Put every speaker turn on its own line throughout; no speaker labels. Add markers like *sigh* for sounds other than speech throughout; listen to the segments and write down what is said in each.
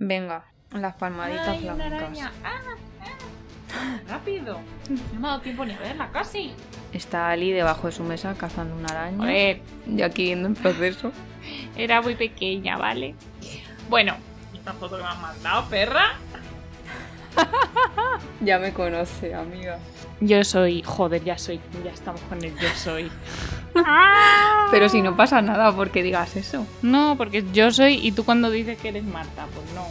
Venga, las palmaditas
¡Ay,
flamencas.
¡Ah! ¡Ah! ¡Rápido! No me ha dado tiempo ni a verla, casi.
Está Ali debajo de su mesa cazando una araña.
Ver,
Yo aquí viendo el proceso.
era muy pequeña, ¿vale? Bueno, esta foto que me has mandado, perra. *laughs*
Ya me conoce, amiga.
Yo soy, joder, ya soy, ya estamos con el yo soy. *laughs*
Pero si no pasa nada porque digas eso.
No, porque yo soy y tú cuando dices que eres Marta, pues no.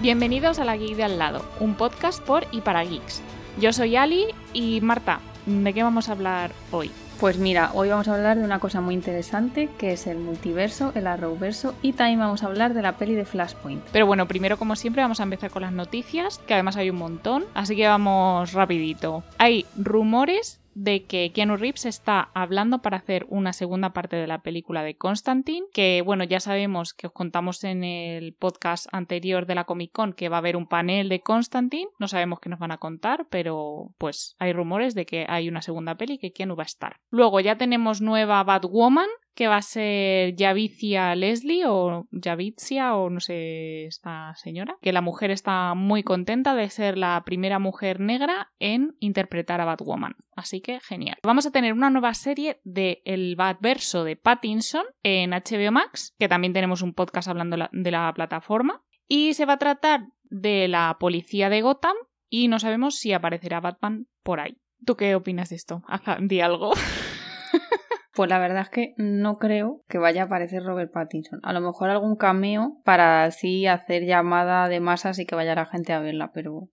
Bienvenidos a La Geek de al lado, un podcast por y para geeks. Yo soy Ali y Marta, ¿de qué vamos a hablar hoy?
Pues mira, hoy vamos a hablar de una cosa muy interesante que es el multiverso, el arrowverso y también vamos a hablar de la peli de Flashpoint.
Pero bueno, primero como siempre vamos a empezar con las noticias, que además hay un montón, así que vamos rapidito. Hay rumores de que Keanu Reeves está hablando para hacer una segunda parte de la película de Constantine, que bueno, ya sabemos que os contamos en el podcast anterior de la Comic Con que va a haber un panel de Constantine, no sabemos qué nos van a contar, pero pues hay rumores de que hay una segunda peli que Keanu va a estar. Luego ya tenemos nueva Batwoman, que va a ser Yavicia Leslie o Yavitzia o no sé esta señora, que la mujer está muy contenta de ser la primera mujer negra en interpretar a Batwoman. Así que genial. Vamos a tener una nueva serie de El Batverso de Pattinson en HBO Max, que también tenemos un podcast hablando la- de la plataforma. Y se va a tratar de la policía de Gotham y no sabemos si aparecerá Batman por ahí. ¿Tú qué opinas de esto? *laughs* Di algo. *laughs*
Pues la verdad es que no creo que vaya a aparecer Robert Pattinson. A lo mejor algún cameo para así hacer llamada de masas y que vaya la gente a verla, pero...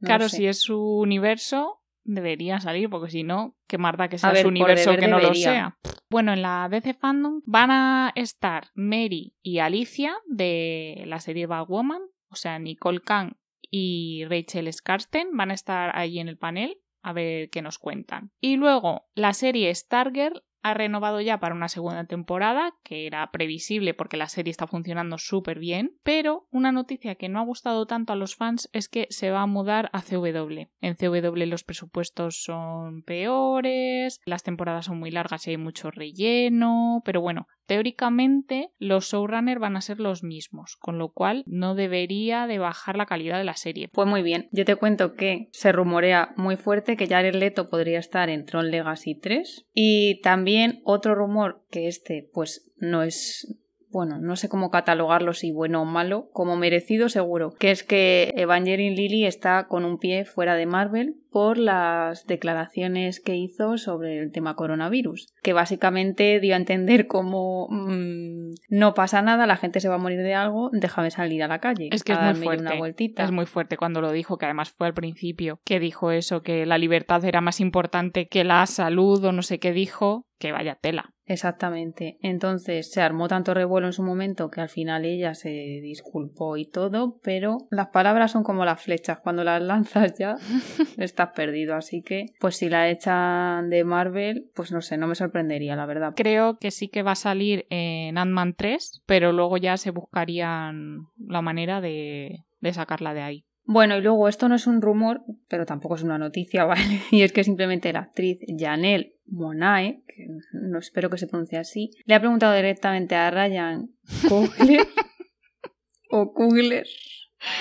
no
claro,
sé.
si es su universo, debería salir, porque si no, qué marda que sea
ver,
su universo que no
debería.
lo sea. Bueno, en la DC Fandom van a estar Mary y Alicia de la serie Batwoman, o sea, Nicole Kang y Rachel Skarsten van a estar ahí en el panel a ver qué nos cuentan. Y luego, la serie Stargirl ha renovado ya para una segunda temporada, que era previsible porque la serie está funcionando súper bien, pero una noticia que no ha gustado tanto a los fans es que se va a mudar a CW. En CW los presupuestos son peores, las temporadas son muy largas y hay mucho relleno, pero bueno, teóricamente los showrunners van a ser los mismos, con lo cual no debería de bajar la calidad de la serie.
Pues muy bien, yo te cuento que se rumorea muy fuerte que Jared Leto podría estar en Tron Legacy 3 y también otro rumor que este pues no es bueno, no sé cómo catalogarlo si bueno o malo, como merecido seguro, que es que Evangeline Lilly está con un pie fuera de Marvel por las declaraciones que hizo sobre el tema coronavirus, que básicamente dio a entender como mm, no pasa nada, la gente se va a morir de algo, déjame salir a la calle.
Es que es muy fuerte.
Una vueltita.
Es muy fuerte cuando lo dijo, que además fue al principio, que dijo eso, que la libertad era más importante que la salud o no sé qué dijo, que vaya tela.
Exactamente. Entonces se armó tanto revuelo en su momento que al final ella se disculpó y todo, pero las palabras son como las flechas, cuando las lanzas ya *laughs* estás perdido. Así que, pues si la echan de Marvel, pues no sé, no me sorprendería, la verdad.
Creo que sí que va a salir en Ant-Man 3, pero luego ya se buscarían la manera de, de sacarla de ahí.
Bueno, y luego esto no es un rumor, pero tampoco es una noticia, *laughs* ¿vale? Y es que simplemente la actriz Janelle Monae, que no espero que se pronuncie así, le ha preguntado directamente a Ryan Coogler *laughs* o Coogler,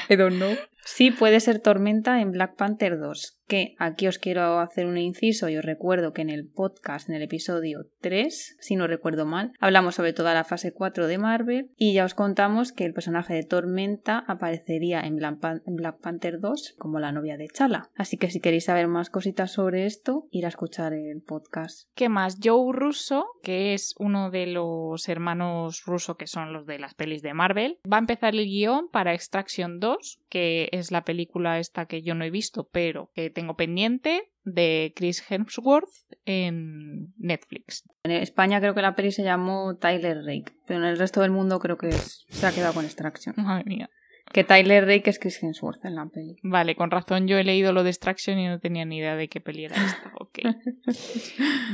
I don't know, si puede ser Tormenta en Black Panther 2. Que aquí os quiero hacer un inciso y os recuerdo que en el podcast, en el episodio 3, si no recuerdo mal, hablamos sobre toda la fase 4 de Marvel y ya os contamos que el personaje de Tormenta aparecería en Black, Panther 2 como la novia de Chala. Así que si queréis saber más cositas sobre esto, ir a escuchar el podcast.
¿Qué más? Joe Russo, que es uno de los hermanos Russo que son los de las pelis de Marvel, va a empezar el guion para Extraction 2, que es la película esta que yo no he visto, pero que tengo pendiente de Chris Hemsworth en Netflix.
En España creo que la peli se llamó Tyler Rake, pero en el resto del mundo creo que se ha quedado con Extraction.
Madre mía.
Que Tyler Rake es Chris Hemsworth en la peli.
Vale, con razón yo he leído lo de Extraction y no tenía ni idea de qué peli era esta. *laughs* Ok.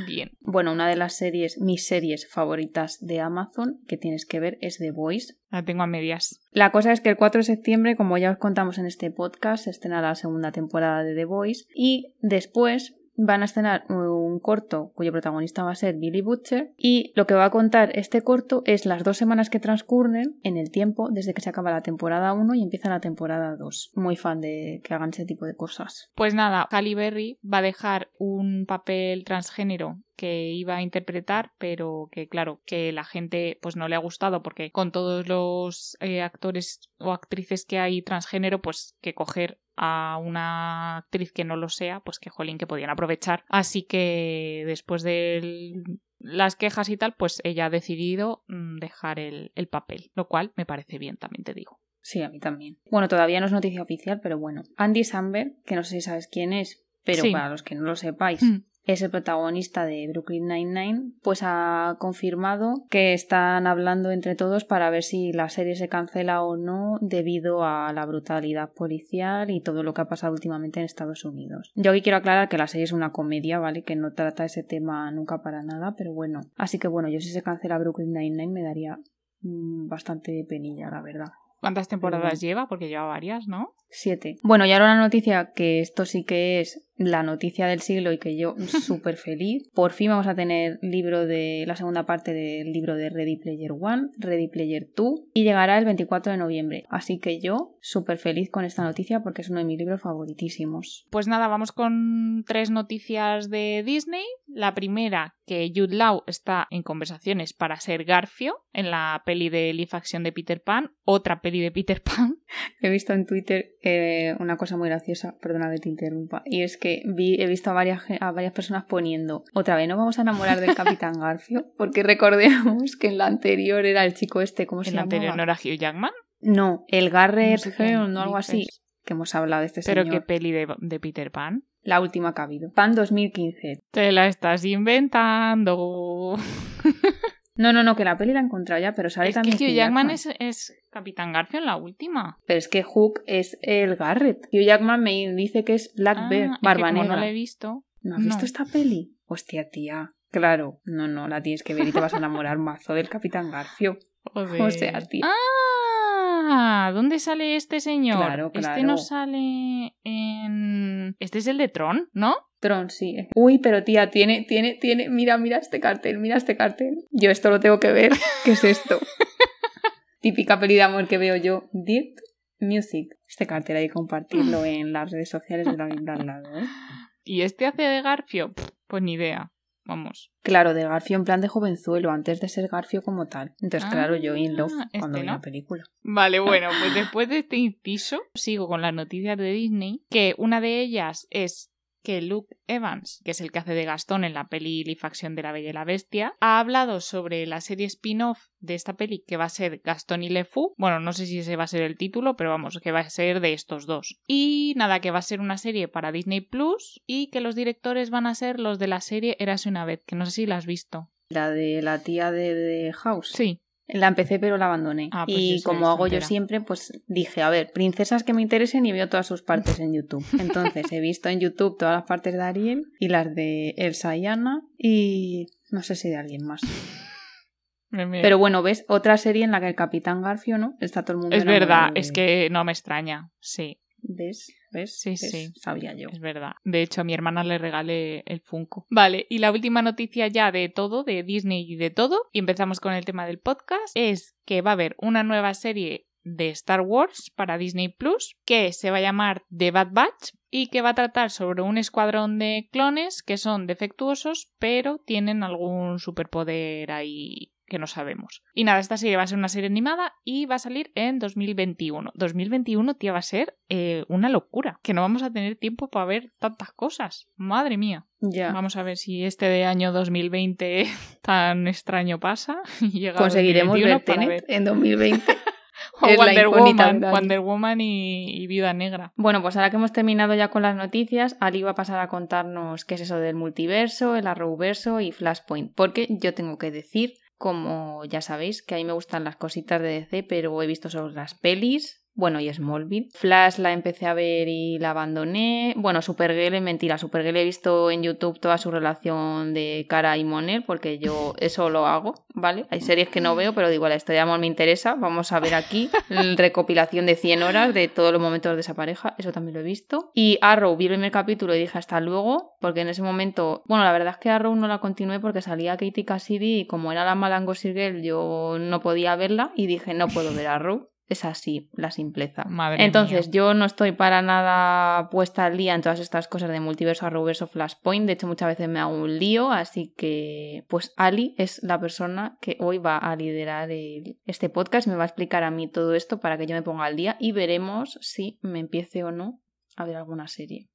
Bien.
Bueno, una de las series, mis series favoritas de Amazon que tienes que ver es The Voice.
La tengo a medias.
La cosa es que el 4 de septiembre, como ya os contamos en este podcast, se estrena la segunda temporada de The Voice y después van a estrenar un corto cuyo protagonista va a ser Billy Butcher y lo que va a contar este corto es las dos semanas que transcurren en el tiempo desde que se acaba la temporada 1 y empieza la temporada 2. Muy fan de que hagan ese tipo de cosas.
Pues nada, Halle Berry va a dejar un papel transgénero que iba a interpretar, pero que claro, que la gente pues no le ha gustado porque con todos los eh, actores o actrices que hay transgénero, pues que coger a una actriz que no lo sea, pues que jolín que podían aprovechar. Así que después de las quejas y tal, pues ella ha decidido mm, dejar el, el papel, lo cual me parece bien, también te digo.
Sí, a mí también. Bueno, todavía no es noticia oficial, pero bueno. Andy Samberg, que no sé si sabes quién es, pero
Sí.
para los que no lo sepáis,
Mm.
Es el protagonista de Brooklyn Nine-Nine, pues ha confirmado que están hablando entre todos para ver si la serie se cancela o no debido a la brutalidad policial y todo lo que ha pasado últimamente en Estados Unidos. Yo aquí quiero aclarar que la serie es una comedia, ¿vale? Que no trata ese tema nunca para nada, pero bueno. Así que bueno, yo si se cancela Brooklyn Nine-Nine me daría mm, bastante penilla, la verdad.
¿Cuántas temporadas lleva? Porque lleva varias, ¿no?
Siete. Bueno, y ahora una noticia que esto sí que es la noticia del siglo y que yo *laughs* súper feliz. Por fin vamos a tener libro de la segunda parte del libro de Ready Player One, Ready Player 2 y llegará el 24 de noviembre. Así que yo súper feliz con esta noticia porque es uno de mis libros favoritísimos.
Pues nada, vamos con tres noticias de Disney. La primera, que Jude Law está en conversaciones para ser Garfio en la peli de live action de Peter Pan, otra peli de Peter Pan. *laughs*
He visto en Twitter eh, una cosa muy graciosa, perdona que te interrumpa, y es que vi, he visto a varias, ge- a varias personas poniendo otra vez no vamos a enamorar del Capitán Garfio, *laughs* porque recordemos que en la anterior era el chico este, ¿cómo se
En la anterior no era Hugh Jackman.
No, el Garrett
No sé qué
Hearn o algo así, que hemos hablado de este
Pero
señor.
qué peli de, de Peter Pan.
La última que ha habido. Pan 2015.
Te la estás inventando.
No, no, no, que la peli la he encontrado ya, pero sale
Es que
también
Hugh Jackman es, es Capitán Garfio en la última.
Pero es que Hook es el Garrett. Hugh Jackman me dice que es Black
Ah,
Bear,
que
Barba Negra.
no la he visto.
¿No has visto esta peli? Hostia, tía. Claro, no, no, la tienes que ver y te vas a enamorar mazo del Capitán Garfio. *laughs*
Joder.
O sea, tía.
Ah, ¿dónde sale este señor?
Claro,
Este
claro.
no sale en. Este es el de Tron, ¿no?
Tron, sí. Uy, pero tía, tiene, tiene, tiene. Mira, mira este cartel, mira este cartel. Yo esto lo tengo que ver. *laughs* ¿Qué es esto? Típica peli de amor que veo yo. Dirt Music. Este cartel hay que compartirlo en las redes sociales de la vida al lado, ¿eh?
¿Y este hace de Garfio? Pues ni idea. Vamos.
Claro, de Garfio en plan de jovenzuelo, antes de ser Garfio como tal. Entonces,
Ah,
claro, yo in love
este
cuando vi
no.
la película.
Vale, bueno, pues después de este inciso, sigo con las noticias de Disney, que una de ellas es que Luke Evans, que es el que hace de Gastón en la peli live action de La Bella y la Bestia, ha hablado sobre la serie spin-off de esta peli que va a ser Gastón y Le Fou. Bueno, no sé si ese va a ser el título, pero vamos, que va a ser de estos dos. Y nada, que va a ser una serie para Disney Plus y que los directores van a ser los de la serie Érase una vez, que no sé si la has visto.
La de la tía de, de House.
Sí.
La empecé pero la abandoné.
Ah, pues
y como hago yo siempre, pues dije, a ver, princesas que me interesen y veo todas sus partes en YouTube. *laughs* Entonces he visto en YouTube todas las partes de Ariel y las de Elsa y Anna y no sé si de alguien más. Pero bueno, ves, otra serie en la que el Capitán Garfio, ¿no? Está todo el mundo
es verdad,
de
es que no me extraña. Sí.
¿Ves? ¿Ves?
Sí,
¿Ves?
sí.
Sabía yo.
Es verdad. De hecho, a mi hermana le regalé el Funko. Vale, y la última noticia ya de todo, de Disney y de todo, y empezamos con el tema del podcast, es que va a haber una nueva serie de Star Wars para Disney Plus que se va a llamar The Bad Batch y que va a tratar sobre un escuadrón de clones que son defectuosos pero tienen algún superpoder ahí que no sabemos. Y nada, esta serie va a ser una serie animada y va a salir en 2021. 2021, tía, va a ser eh, una locura. Que no vamos a tener tiempo para ver tantas cosas. Madre mía.
Ya.
Vamos a ver si este de año 2020 *laughs* tan extraño pasa y llega
Conseguiremos
2021
ver Tenet en 2020. *laughs*
O
Es
Wonder Woman. Wonder Woman y, y Viuda Negra.
Bueno, pues ahora que hemos terminado ya con las noticias, Ali va a pasar a contarnos qué es eso del multiverso, el Arrowverso y Flashpoint. Porque yo tengo que decir, como ya sabéis, que a mí me gustan las cositas de DC, pero he visto solo las pelis Bueno, y Smallville. Flash la empecé a ver y la abandoné. Bueno, Supergirl mentira. Supergirl he visto en YouTube toda su relación de Cara y Monel, porque yo *laughs* eso lo hago, ¿vale? Hay series que no veo, pero digo, la historia de amor me interesa. Vamos a ver aquí *laughs* la recopilación de 100 horas de todos los momentos de esa pareja. Eso también lo he visto. Y Arrow, vi el primer capítulo y dije hasta luego, porque en ese momento, bueno, la verdad es que Arrow no la continué porque salía Katie Cassidy y como era la Malango Girl, yo no podía verla y dije, no puedo ver Arrow es así, la simpleza. Entonces, yo no estoy para nada puesta al día en todas estas cosas de multiverso, arrowverso, flashpoint. De hecho, muchas veces me hago un lío, así que, pues, Ali es la persona que hoy va a liderar este podcast. Me va a explicar a mí todo esto para que yo me ponga al día y veremos si me empiece o no a ver alguna serie.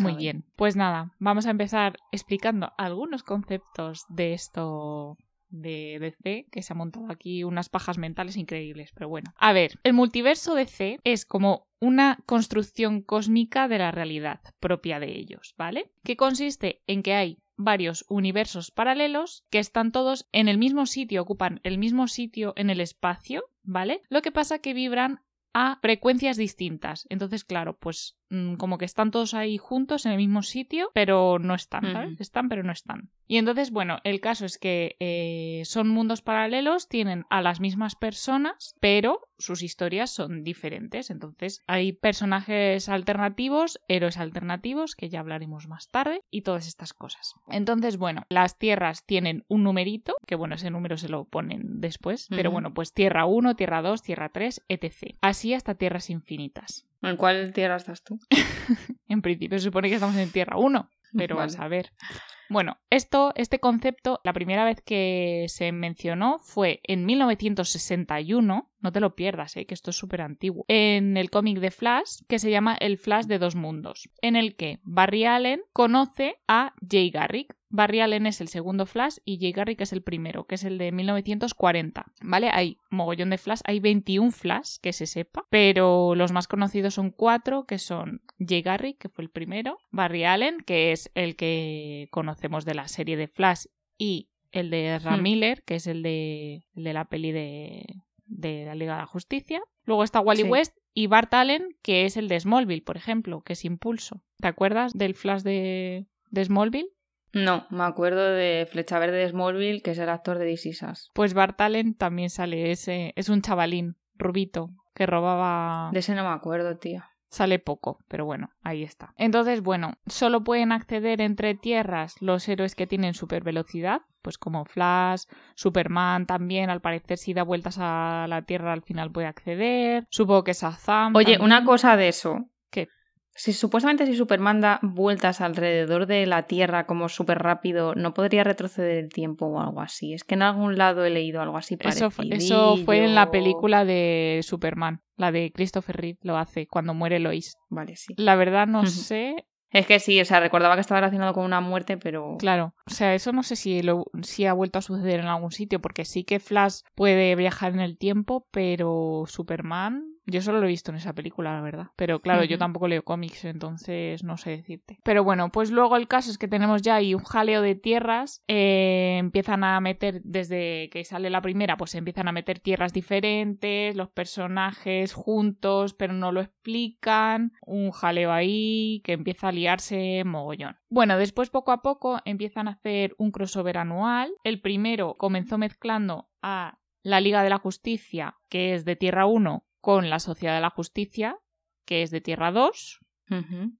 Muy bien. Pues nada, vamos a empezar explicando algunos conceptos de esto de DC, que se ha montado aquí unas pajas mentales increíbles, pero bueno. A ver, el multiverso DC es como una construcción cósmica de la realidad propia de ellos, ¿vale? Que consiste en que hay varios universos paralelos que están todos en el mismo sitio, ocupan el mismo sitio en el espacio, ¿vale? Lo que pasa que vibran a frecuencias distintas. Entonces, claro, pues como que están todos ahí juntos en el mismo sitio, pero no están, ¿sabes? Están, pero no están. Y entonces, bueno, el caso es que eh, son mundos paralelos, tienen a las mismas personas, pero sus historias son diferentes. Entonces, hay personajes alternativos, héroes alternativos, que ya hablaremos más tarde, y todas estas cosas. Entonces, bueno, las tierras tienen un numerito, que bueno, ese número se lo ponen después, pero bueno, pues Tierra 1, Tierra 2, Tierra 3, etc. Así hasta tierras infinitas.
¿En cuál tierra estás tú? *laughs*
en principio se supone que estamos en Tierra 1, pero vas a ver. Bueno, esto, este concepto, la primera vez que se mencionó fue en 1961, no te lo pierdas, ¿eh? que esto es súper antiguo, en el cómic de Flash, que se llama El Flash de dos mundos, en el que Barry Allen conoce a Jay Garrick. Barry Allen es el segundo Flash y Jay Garrick es el primero, que es el de 1940. ¿Vale? Hay mogollón de Flash, hay 21 Flash, que se sepa, pero los más conocidos son cuatro, que son Jay Garrick, que fue el primero, Barry Allen, que es el que conocemos de la serie de Flash, y el de Ezra hmm. Miller, que es el de, de la peli de, de la Liga de la Justicia. Luego está Wally West y Bart Allen, que es el de Smallville, por ejemplo, que es Impulso. ¿Te acuerdas del Flash de, de Smallville?
No, me acuerdo de Flecha Verde de Smallville, que es el actor de DC
Pues Bart Allen también sale, ese es un chavalín, rubito, que robaba...
De ese no me acuerdo, tío.
Sale poco, pero bueno, ahí está. Entonces, bueno, solo pueden acceder entre tierras los héroes que tienen super velocidad, pues como Flash, Superman también, al parecer si da vueltas a la Tierra al final puede acceder. Supongo que Shazam.
Oye, una cosa de eso. Si supuestamente si Superman da vueltas alrededor de la Tierra como súper rápido, ¿no podría retroceder el tiempo o algo así? Es que en algún lado he leído algo así
parecido. Eso, eso fue en la película de Superman, la de Christopher Reeve lo hace cuando muere Lois.
Vale, sí.
La verdad no sé
es que sí, o sea, recordaba que estaba relacionado con una muerte, pero.
Claro. O sea, eso no sé si, lo, si ha vuelto a suceder en algún sitio, porque sí que Flash puede viajar en el tiempo, pero Superman yo solo lo he visto en esa película, la verdad. Pero claro, yo tampoco leo cómics, entonces no sé decirte. Pero bueno, pues luego el caso es que tenemos ya ahí un jaleo de tierras. Eh, empiezan a meter, desde que sale la primera, pues empiezan a meter tierras diferentes, los personajes juntos, pero no lo explican. Un jaleo ahí que empieza a liarse mogollón. Bueno, después poco a poco empiezan a hacer un crossover anual. El primero comenzó mezclando a la Liga de la Justicia, que es de Tierra 1, con la Sociedad de la Justicia, que es de Tierra 2,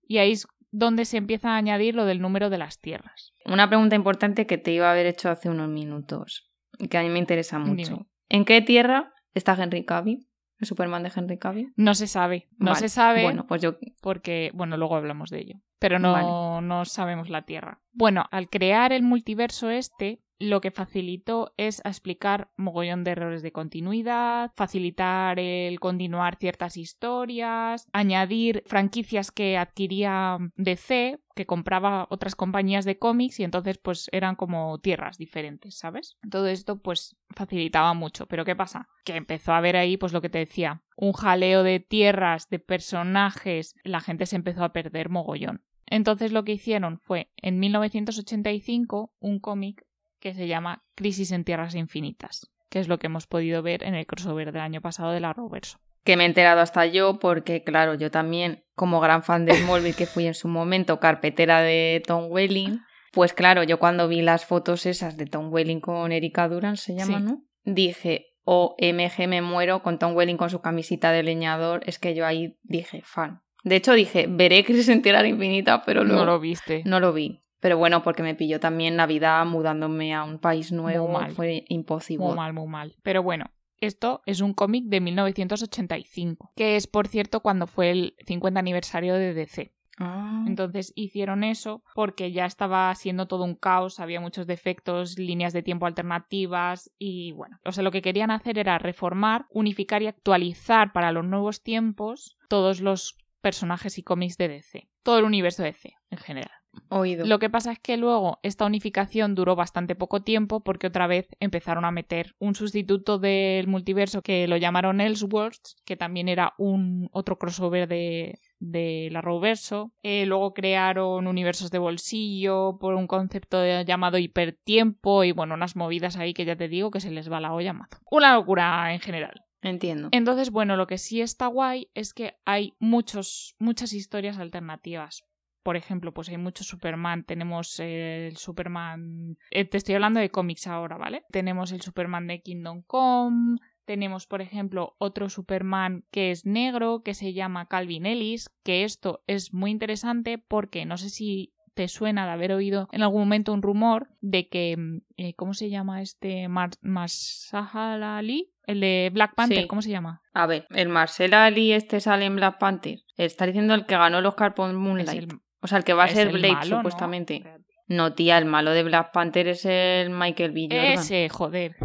y ahí es donde se empieza a añadir lo del número de las tierras.
Una pregunta importante que te iba a haber hecho hace unos minutos, y que a mí me interesa mucho. ¿En qué tierra está Henry Cavill? ¿El Superman de Henry Cavill?
No se sabe. No se sabe.
Bueno, pues yo.
Porque, bueno, luego hablamos de ello. Pero no, no sabemos la Tierra. Bueno, al crear el multiverso este, lo que facilitó es explicar mogollón de errores de continuidad, facilitar el continuar ciertas historias, añadir franquicias que adquiría DC, que compraba otras compañías de cómics y entonces pues eran como tierras diferentes, ¿sabes? Todo esto pues facilitaba mucho, pero ¿qué pasa? Que empezó a ver ahí pues lo que te decía, un jaleo de tierras, de personajes, la gente se empezó a perder mogollón. Entonces lo que hicieron fue en 1985 un cómic que se llama Crisis en Tierras Infinitas, que es lo que hemos podido ver en el crossover del año pasado de la Roverso.
que me he enterado hasta yo porque, claro, yo también, como gran fan de Smallville que fui en su momento carpetera de Tom Welling, pues claro, yo cuando vi las fotos esas de Tom Welling con Erika Duran, se llama,
Sí.
¿no? Dije, OMG, me muero con Tom Welling con su camisita de leñador. Es que yo ahí dije, fan. De hecho, dije, veré Crisis entera infinita, pero luego
No lo viste.
no lo vi. Pero bueno, porque me pilló también Navidad mudándome a un país nuevo.
mal.
Fue imposible.
Muy mal, muy mal. Pero bueno, esto es un cómic de 1985, que es, por cierto, cuando fue el 50 aniversario de DC.
Ah.
Entonces hicieron eso porque ya estaba siendo todo un caos, había muchos defectos, líneas de tiempo alternativas y bueno, o sea, lo que querían hacer era reformar, unificar y actualizar para los nuevos tiempos todos los personajes y cómics de DC, todo el universo de DC en general.
Oído.
Lo que pasa es que luego esta unificación duró bastante poco tiempo porque otra vez empezaron a meter un sustituto del multiverso que lo llamaron Elseworlds, que también era un otro crossover de, de la Arrowverso. Eh, luego crearon universos de bolsillo por un concepto de- llamado hipertiempo y bueno, unas movidas ahí que ya te digo que se les va la olla mazo. Una locura en general.
Entiendo.
Entonces, bueno, lo que sí está guay es que hay muchos, muchas historias alternativas. Por ejemplo, pues hay mucho Superman. Tenemos el Superman. eh, te estoy hablando de cómics ahora, ¿vale? Tenemos el Superman de Kingdom Come. Tenemos, por ejemplo, otro Superman que es negro, que se llama Calvin Ellis. Que esto es muy interesante porque no sé si te suena de haber oído en algún momento un rumor de que. mm, eh, ¿Cómo se llama este? Mar Mahershala Ali. El de Black Panther,
Sí.
¿cómo se llama?
A ver, el Marcel Ali este sale en Black Panther. Está diciendo el que ganó el Oscar por
Es
Moonlight.
el-
O sea, el que va a ser
el
Blake,
malo,
supuestamente. ¿no? tía, el malo de Black Panther es el Michael B. Jordan.
Ese, joder.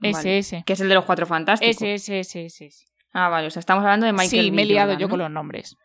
Ese,
Vale.
ese.
Que es el de los cuatro fantásticos.
Ese, ese, ese, ese. ese.
Ah, vale, o sea, estamos hablando de Michael
Sí,
B.
me he liado
Jordan,
yo
¿no?
con los nombres.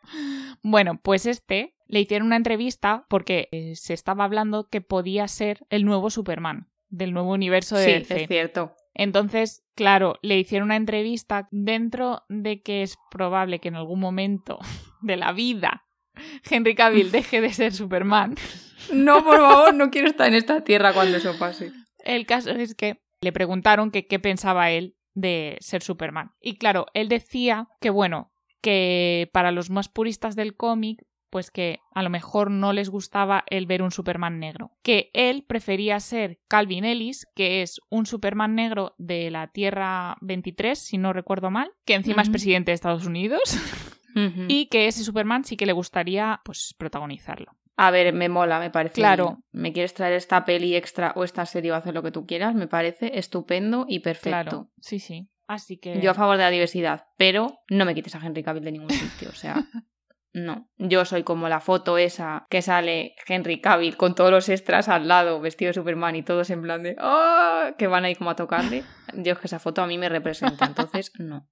Bueno, pues este le hicieron una entrevista porque eh, se estaba hablando que podía ser el nuevo Superman del nuevo universo de
Sí,
DC.
es cierto.
Entonces, claro, le hicieron una entrevista dentro de que es probable que en algún momento *laughs* de la vida *laughs* Henry Cavill deje de ser Superman. *laughs*
No, por favor, no quiero estar en esta tierra cuando eso pase.
El caso es que le preguntaron que qué pensaba él de ser Superman. Y claro, él decía que bueno, que para los más puristas del cómic, pues que a lo mejor no les gustaba el ver un Superman negro. Que él prefería ser Calvin Ellis, que es un Superman negro de la Tierra 23, si no recuerdo mal, que encima es presidente de Estados Unidos, *laughs* Y que ese Superman sí que le gustaría pues protagonizarlo.
A ver, me mola, me parece.
Claro.
bien. Me quieres traer esta peli extra o esta serie o hacer lo que tú quieras, me parece estupendo y perfecto.
Claro, sí, sí. Así que
Yo a favor de la diversidad, pero no me quites a Henry Cavill de ningún sitio, o sea, *laughs* no. Yo soy como la foto esa que sale Henry Cavill con todos los extras al lado, vestido de Superman y todos en plan de ¡Oh! que van ahí como a tocarle. Es que esa foto a mí me representa, entonces no,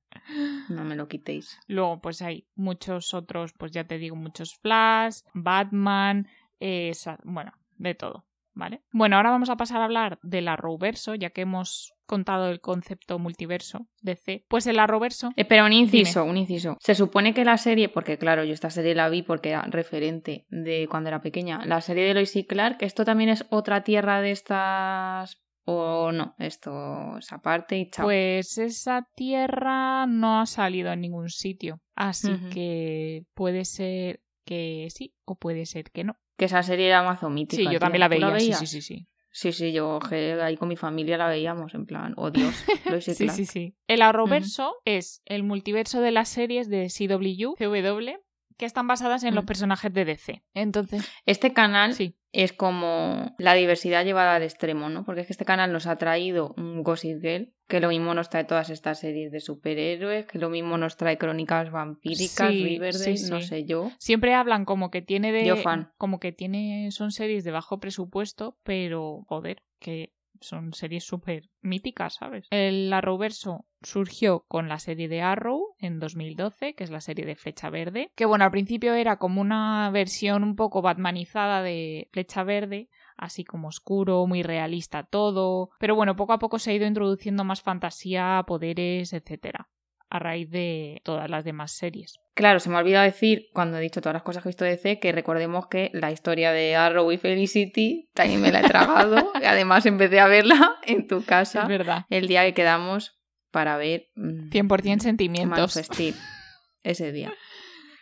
no me lo quitéis.
Luego, pues hay muchos otros, pues ya te digo, muchos Flash, Batman, eh, bueno, de todo, ¿vale? Bueno, ahora vamos a pasar a hablar del Arrowverso, ya que hemos contado el concepto multiverso DC. Pues el Arrowverso,
Espera, un inciso, un inciso. Se supone que la serie, porque claro, yo esta serie la vi porque era referente de cuando era pequeña, la serie de Lois y Clark, ¿esto también es otra tierra de estas o no? Esto es aparte y chao.
pues esa tierra no ha salido en ningún sitio, así que puede ser que sí o puede ser que no.
Que esa serie era mazo mítica.
Sí, yo también la
¿Tú
veía, sí, sí, sí, sí.
Sí, sí, yo ahí con mi familia la veíamos, en plan, oh Dios, *laughs* y
Sí, sí, sí. El Arrowverso es el multiverso de las series de CW, CW, que están basadas en los
Mm.
personajes de DC. Entonces,
Este canal
sí,
es como la diversidad llevada al extremo, ¿no? Porque es que este canal nos ha traído un Gossip Girl, que lo mismo nos trae todas estas series de superhéroes, que lo mismo nos trae crónicas vampíricas,
Sí,
Riverdale,
sí,
no sé yo.
siempre hablan como que tiene de
Yo fan.
como que tiene son series de bajo presupuesto, pero joder, que son series súper míticas, ¿sabes? El Arrowverso surgió con la serie de Arrow en 2012, que es la serie de Flecha Verde, que bueno, al principio era como una versión un poco batmanizada de Flecha Verde, así como oscuro, muy realista todo, pero bueno, poco a poco se ha ido introduciendo más fantasía, poderes, etcétera, a raíz de todas las demás series.
Claro, se me ha olvidado decir, cuando he dicho todas las cosas que he visto de C, que recordemos que la historia de Arrow y Felicity también me la he tragado. *laughs* y además empecé a verla en tu casa
Es verdad.
el día que quedamos para ver... mm,
100%
Man of
sentimientos.
Ese día.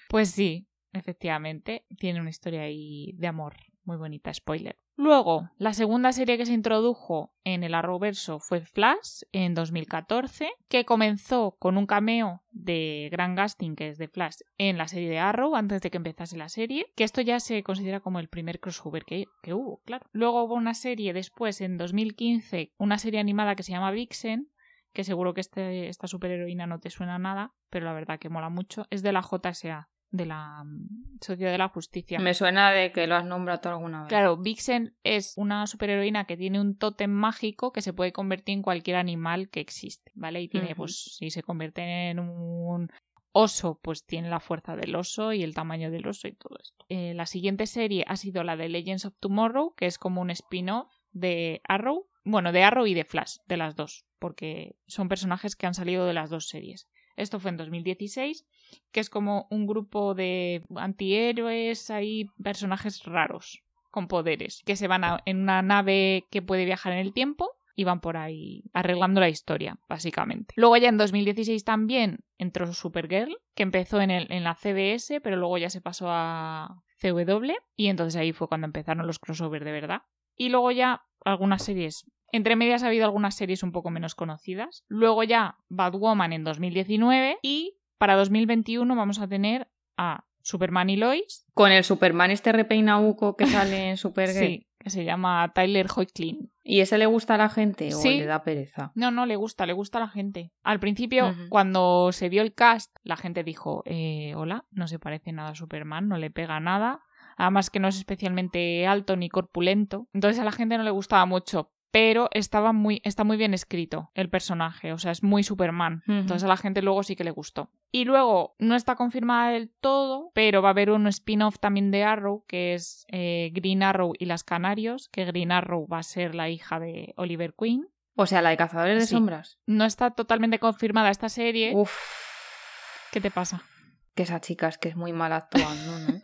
Pues sí, efectivamente, tiene una historia ahí de amor muy bonita, spoiler. Luego, la segunda serie que se introdujo en el Arrowverso fue Flash en 2014, que comenzó con un cameo de Grant Gustin, que es de Flash, en la serie de Arrow antes de que empezase la serie, que esto ya se considera como el primer crossover que, que hubo, claro. Luego hubo una serie después, en 2015, una serie animada que se llama Vixen, que seguro que este, esta superheroína no te suena nada, pero la verdad que mola mucho. Es de la JSA, de la mm, Sociedad de la Justicia.
Me suena de que lo has nombrado tú alguna vez.
Claro, Vixen es una superheroína que tiene un tótem mágico que se puede convertir en cualquier animal que existe, ¿vale? Y tiene, pues, si se convierte en un oso, pues tiene la fuerza del oso y el tamaño del oso y todo esto. Eh, la siguiente serie ha sido la de Legends of Tomorrow, que es como un spin-off de Arrow. Bueno, de Arrow y de Flash, de las dos, porque son personajes que han salido de las dos series. Esto fue en 2016, que es como un grupo de antihéroes, hay personajes raros con poderes, que se van a- en una nave que puede viajar en el tiempo y van por ahí arreglando la historia, básicamente. Luego ya en 2016 también entró Supergirl, que empezó en, el, en la CBS, pero luego ya se pasó a CW y entonces ahí fue cuando empezaron los crossovers de verdad. Y luego ya algunas series. Entre medias ha habido algunas series un poco menos conocidas. Luego ya Batwoman en 2019 y para 2021 vamos a tener a Superman y Lois.
Con el Superman este repeinauco que sale en *laughs* Supergirl.
Sí, que se llama Tyler Hoechlin.
¿Y ese le gusta a la gente o
Sí.
le da pereza?
No, no, le gusta, le gusta a la gente. Al principio, cuando se vio el cast, la gente dijo, eh, hola, no se parece nada a Superman, no le pega nada. Además que no es especialmente alto ni corpulento. Entonces a la gente no le gustaba mucho. Pero estaba muy, está muy bien escrito el personaje. O sea, es muy Superman. Entonces a la gente luego sí que le gustó. Y luego, no está confirmada del todo, pero va a haber un spin-off también de Arrow, que es eh, Green Arrow y las Canarios, que Green Arrow va a ser la hija de Oliver Queen.
O sea, la de Cazadores de
Sí.
Sombras.
No está totalmente confirmada esta serie.
Uf,
¿Qué te pasa?
que esa chica es que es muy mal actuando, ¿no?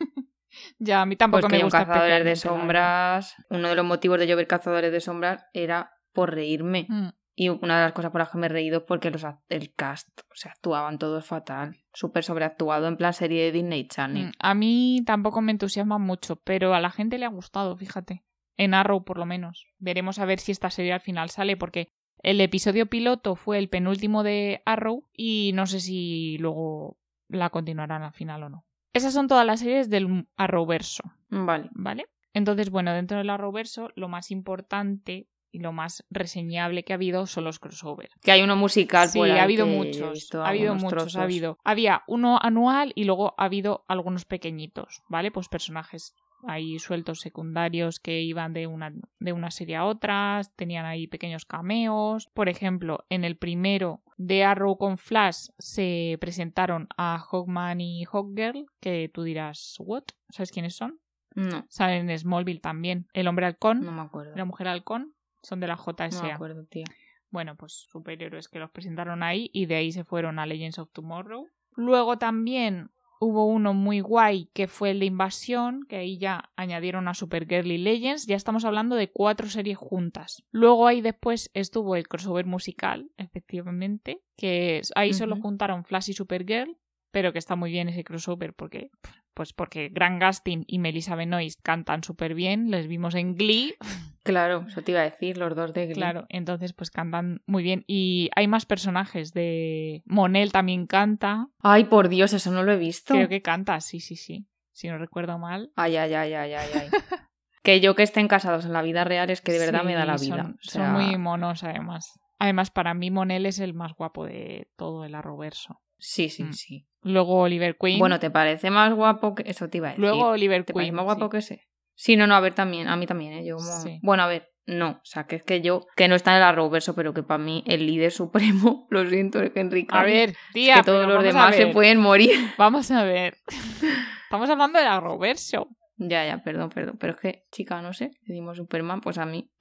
Ya, a mí tampoco
Porque
me
yo
gusta
Cazadores de Sombras, uno de los motivos de yo ver Cazadores de Sombras era por reírme.
Mm.
Y una de las cosas por las que me he reído es porque los, el cast, o sea, actuaban todos fatal. Súper sobreactuado, en plan serie de Disney Channel.
Mm, A mí tampoco me entusiasma mucho, pero a la gente le ha gustado, fíjate. En Arrow, por lo menos. Veremos a ver si esta serie al final sale, porque el episodio piloto fue el penúltimo de Arrow y no sé si luego la continuarán al final o no. Esas son todas las series del Arrowverso,
Vale.
¿vale? Entonces, bueno, dentro del Arrowverso, lo más importante y lo más reseñable que ha habido son los crossover.
Que hay uno musical
Sí,
por
ha habido muchos. Ha habido muchos,
trozos.
ha habido. Había uno anual y luego ha habido algunos pequeñitos, ¿vale? Pues personajes ahí sueltos secundarios que iban de una, de una serie a otra, tenían ahí pequeños cameos. Por ejemplo, en el primero de Arrow con Flash se presentaron a Hawkman y Hawkgirl, que tú dirás, ¿what? ¿Sabes quiénes son?
No,
Salen en Smallville también. El hombre halcón,
no me acuerdo.
la mujer halcón, son de la
No me
JSA.
acuerdo, tía.
Bueno, pues superhéroes que los presentaron ahí y de ahí se fueron a Legends of Tomorrow. Luego también hubo uno muy guay que fue el de Invasión, que ahí ya añadieron a Supergirl y Legends. Ya estamos hablando de cuatro series juntas. Luego ahí después estuvo el crossover musical, efectivamente, que ahí solo juntaron Flash y Supergirl, pero que está muy bien ese crossover porque pues porque Grant Gustin y Melissa Benoist cantan súper bien, les vimos en Glee,
Claro, eso te iba a decir, los dos de Glee.
Claro, entonces pues cantan muy bien. Y hay más personajes de... Monel también canta.
Ay, por Dios, eso no lo he visto.
Creo que canta, sí, sí, sí. Si no recuerdo mal.
Ay, ay, ay, ay, ay, ay. *laughs* que yo que estén casados en la vida real es que de verdad
Sí,
me da la vida.
Son,
O sea,
muy monos además. Además, para mí Monel es el más guapo de todo el arroverso.
Sí, sí,
Mm.
sí.
Luego Oliver Queen.
Bueno, ¿te parece más guapo que eso te iba a decir?
Luego Oliver
¿Te parece
Queen.
más guapo
sí.
que ese? Sí, no, no, a ver también, a mí también, ¿eh? Yo como...
Sí.
Bueno, a ver, no, o sea, que es que yo, que no está en el Arrowverso, pero que para mí el líder supremo, *laughs* lo siento, es Henry
A
Cavill.
ver,
Es
tía,
que todos los
a
demás se
ver.
pueden morir. *laughs*
Vamos a ver. Estamos hablando del arroverso.
ya, ya, perdón, perdón, pero es que, chica, no sé, decimos Superman, pues a mí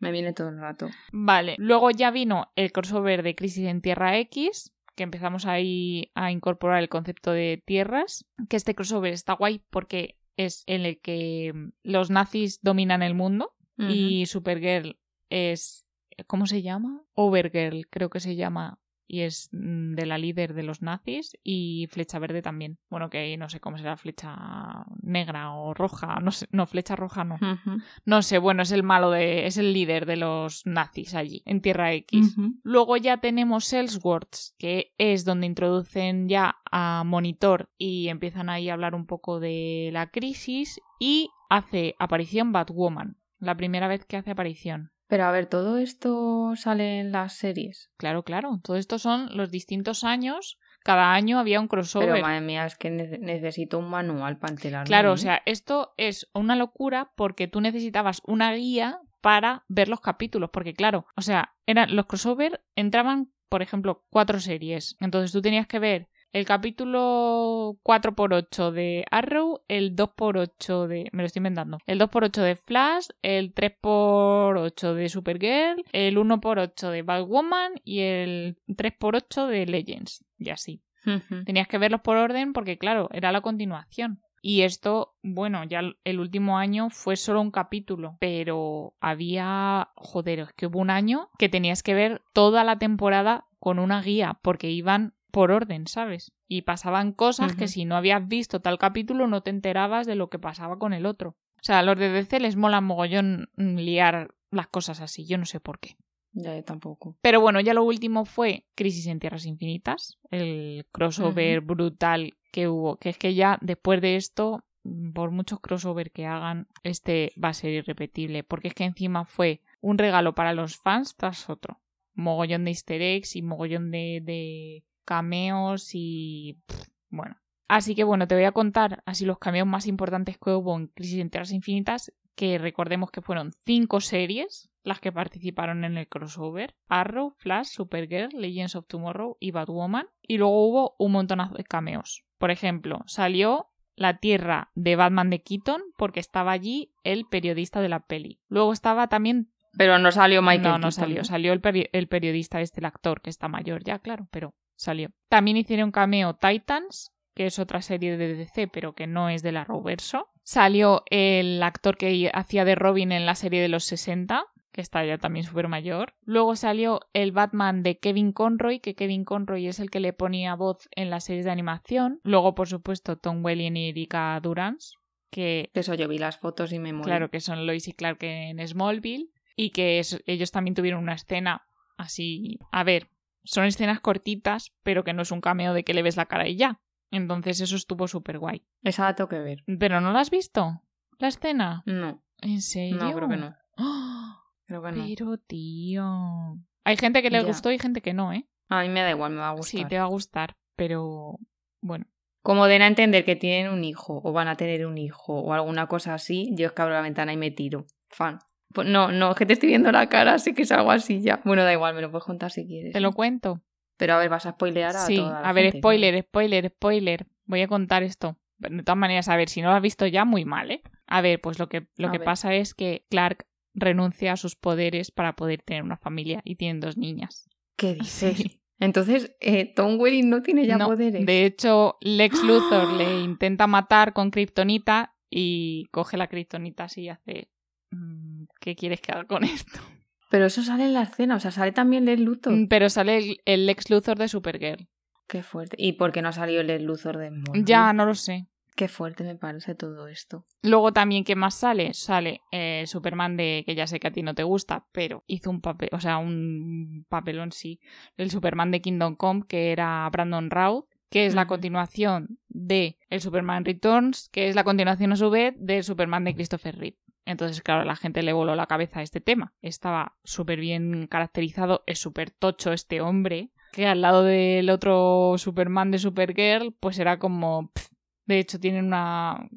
me viene todo el rato.
Vale, luego ya vino el crossover de Crisis en Tierra X, que empezamos ahí a incorporar el concepto de tierras, que este crossover está guay porque es en el que mm, los nazis dominan el mundo y Supergirl es ¿cómo se llama? Overgirl, creo que se llama y es mm, de la líder de los nazis, y Flecha Verde también. Bueno, que no sé cómo será flecha negra o roja, no sé, no, flecha roja no. No sé, bueno, es el malo de, es el líder de los nazis allí, en Tierra X. Luego ya tenemos Ellsworth, que es donde introducen ya a Monitor y empiezan ahí a hablar un poco de la crisis, y hace aparición Batwoman, la primera vez que hace aparición.
Pero a ver, todo esto sale en las series.
Claro, claro. Todo esto son los distintos años. Cada año había un crossover.
Pero madre mía, es que necesito un manual para enterarme.
Claro, o sea, esto es una locura porque tú necesitabas una guía para ver los capítulos. Porque, claro, o sea, eran, los crossover entraban, por ejemplo, cuatro series. Entonces tú tenías que ver el capítulo 4x8 de Arrow, el 2x8 de... me lo estoy inventando. El 2x8 de Flash, el 3x8 de Supergirl, el 1x8 de Batwoman y el 3x8 de Legends. Y así. Tenías que verlos por orden porque, claro, era la continuación. Y esto, bueno, ya el último año fue solo un capítulo, pero había, joder, es que hubo un año que tenías que ver toda la temporada con una guía, porque iban por orden, ¿sabes? Y pasaban cosas que si no habías visto tal capítulo no te enterabas de lo que pasaba con el otro. O sea, a los de DC les mola mogollón liar las cosas así, yo no sé por qué.
Ya, yo tampoco.
Pero bueno, ya lo último fue Crisis en Tierras Infinitas, el crossover brutal que hubo, que es que ya después de esto, por muchos crossover que hagan, este va a ser irrepetible, porque es que encima fue un regalo para los fans tras otro. Mogollón de easter eggs y mogollón de cameos y bueno. Así que bueno, te voy a contar así los cameos más importantes que hubo en Crisis en Tierras Infinitas, que recordemos que fueron cinco series las que participaron en el crossover. Arrow, Flash, Supergirl, Legends of Tomorrow y Batwoman. Y luego hubo un montón de cameos. Por ejemplo, salió la tierra de Batman de Keaton porque estaba allí el periodista de la peli. Luego estaba también
pero no salió Michael.
No, no salió. Salió el, el, periodista este, el actor, que está mayor ya, claro, pero salió. También hicieron cameo Titans, que es otra serie de DC, pero que no es de la Roverso. Salió el actor que hacía de Robin en la serie de los 60, que está ya también súper mayor. Luego salió el Batman de Kevin Conroy, que Kevin Conroy es el que le ponía voz en las series de animación. Luego, por supuesto, Tom Welling y Erika Durance, que...
Eso yo vi las fotos y me morí.
Claro, que son Lois y Clark en Smallville. Y que ellos también tuvieron una escena así... A ver, son escenas cortitas, pero que no es un cameo de que le ves la cara y ya. Entonces eso estuvo súper guay.
Esa la tengo que ver.
¿Pero no la has visto? ¿La escena?
No.
¿En serio?
No, creo que no. *gasps* Creo que no.
Pero, tío... Hay gente que le gustó y gente que no, ¿eh?
A mí me da igual, me va a gustar.
Sí, te va a gustar, pero... Bueno.
Como den a entender que tienen un hijo, o van a tener un hijo, o alguna cosa así, yo es que abro la ventana y me tiro. Fan. Pues no, no, es que te estoy viendo la cara, sé que es algo así ya. Bueno, da igual, me lo puedes contar si quieres.
Te lo cuento.
Pero a ver, vas a spoilear a
sí,
toda la
a ver, spoiler, spoiler, spoiler. Voy a contar esto. De todas maneras, a ver, si no lo has visto ya, muy mal, ¿eh? A ver, pues lo que, lo que pasa es que Clark renuncia a sus poderes para poder tener una familia y tienen dos niñas.
¿Qué dices? Entonces, eh, Tom Welling no tiene ya poderes.
De hecho, Lex Luthor le *gasps* intenta matar con Kryptonita y coge la Kryptonita así y hace ¿qué quieres que haga con esto?
Pero eso sale en la escena, o sea, sale también el Luthor. Mm,
pero sale el, ex Luthor de Supergirl.
Qué fuerte. ¿Y por qué no ha salido el ex Luthor de
Ya, no lo sé.
Qué fuerte me parece todo esto.
Luego también, ¿qué más sale? Sale el eh, Superman de, que ya sé que a ti no te gusta, pero hizo un papel, o sea, un papelón sí, el Superman de Kingdom Come, que era Brandon Routh, que es la continuación de el Superman Returns, que es la continuación a su vez del Superman de Christopher Reeve. Entonces, claro, la gente le voló la cabeza a este tema. Estaba súper bien caracterizado, es súper tocho este hombre, que al lado del otro Superman de Supergirl, pues era como... De hecho, tienen una...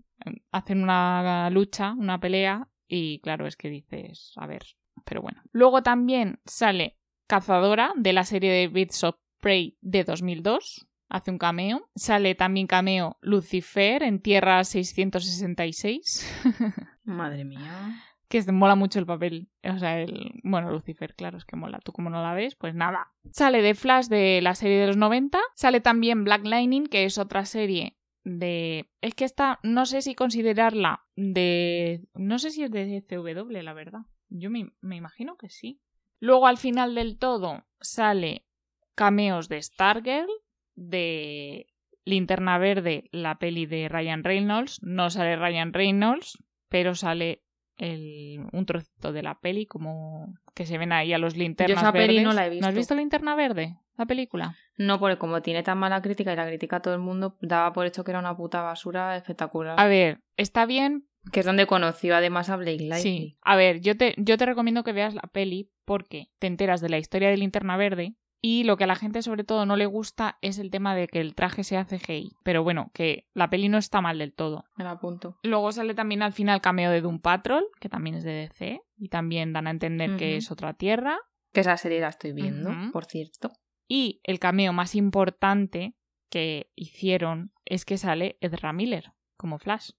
hacen una lucha, una pelea, y claro, es que dices, a ver, pero bueno. Luego también sale Cazadora de la serie de Beats of Prey de 2002, hace un cameo. Sale también cameo Lucifer en Tierra 666. *laughs*
Madre mía.
Que mola mucho el papel. O sea, el. Bueno, Lucifer, claro, es que mola. Tú como no la ves, pues nada. Sale de Flash de la serie de los 90. Sale también Black Lightning, que es otra serie de. Es que esta, no sé si considerarla de. No sé si es de CW, la verdad. Yo me, me imagino que sí. Luego al final del todo sale cameos de Stargirl, de Linterna Verde, la peli de Ryan Reynolds. No sale Ryan Reynolds, pero sale el, un trocito de la peli, como que se ven ahí a los linternas
Yo esa peli
verdes.
no la he visto.
has visto Linterna Verde? La película.
No, porque como tiene tan mala crítica y la critica a todo el mundo, daba por hecho que era una puta basura espectacular.
A ver, está bien,
Que es donde conoció además a Blake Lively.
Sí. A ver, yo te, yo te recomiendo que veas la peli porque te enteras de la historia de Linterna Verde y lo que a la gente sobre todo no le gusta es el tema de que el traje sea CGI. Pero bueno, que la peli no está mal del todo.
Me la apunto.
Luego sale también al final cameo de Doom Patrol, que también es de DC, y también dan a entender que es otra tierra.
Que esa serie la estoy viendo, por cierto.
Y el cameo más importante que hicieron es que sale Ezra Miller como Flash.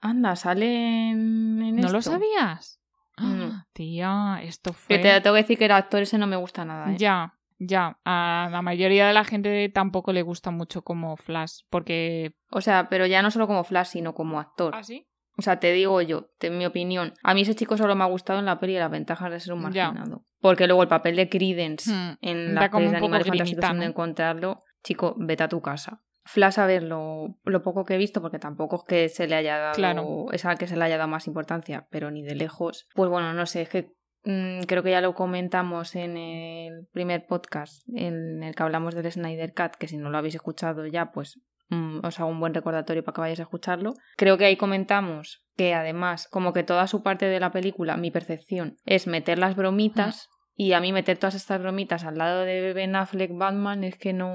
Anda, sale en, en
¿No lo sabías? Ah, *gasps* Tía, esto fue...
Que te tengo que decir que el actor ese no me gusta nada, ¿eh?
Ya, ya. A la mayoría de la gente tampoco le gusta mucho como Flash, porque...
O sea, pero ya no solo como Flash, sino como actor.
¿Ah, sí?
O sea, te digo yo, en mi opinión, a mí ese chico solo me ha gustado en la peli de las ventajas de ser un
Ya.
marginado. Porque luego el papel de Credence
Hmm,
en la peli de Animales Fantásticos
¿no?
encontrarlo, chico, vete a tu casa. Flash, a ver, lo, lo poco que he visto, porque tampoco es que se le haya dado,
Claro.
es al que se le haya dado más importancia, pero ni de lejos. Pues bueno, no sé, es que creo que ya lo comentamos en el primer podcast en el que hablamos del Snyder Cut, que si no lo habéis escuchado ya, pues mm, os hago un buen recordatorio para que vayáis a escucharlo. Creo que ahí comentamos que además, como que toda su parte de la película, mi percepción, es meter las bromitas. Y a mí meter todas estas bromitas al lado de Ben Affleck Batman es que no,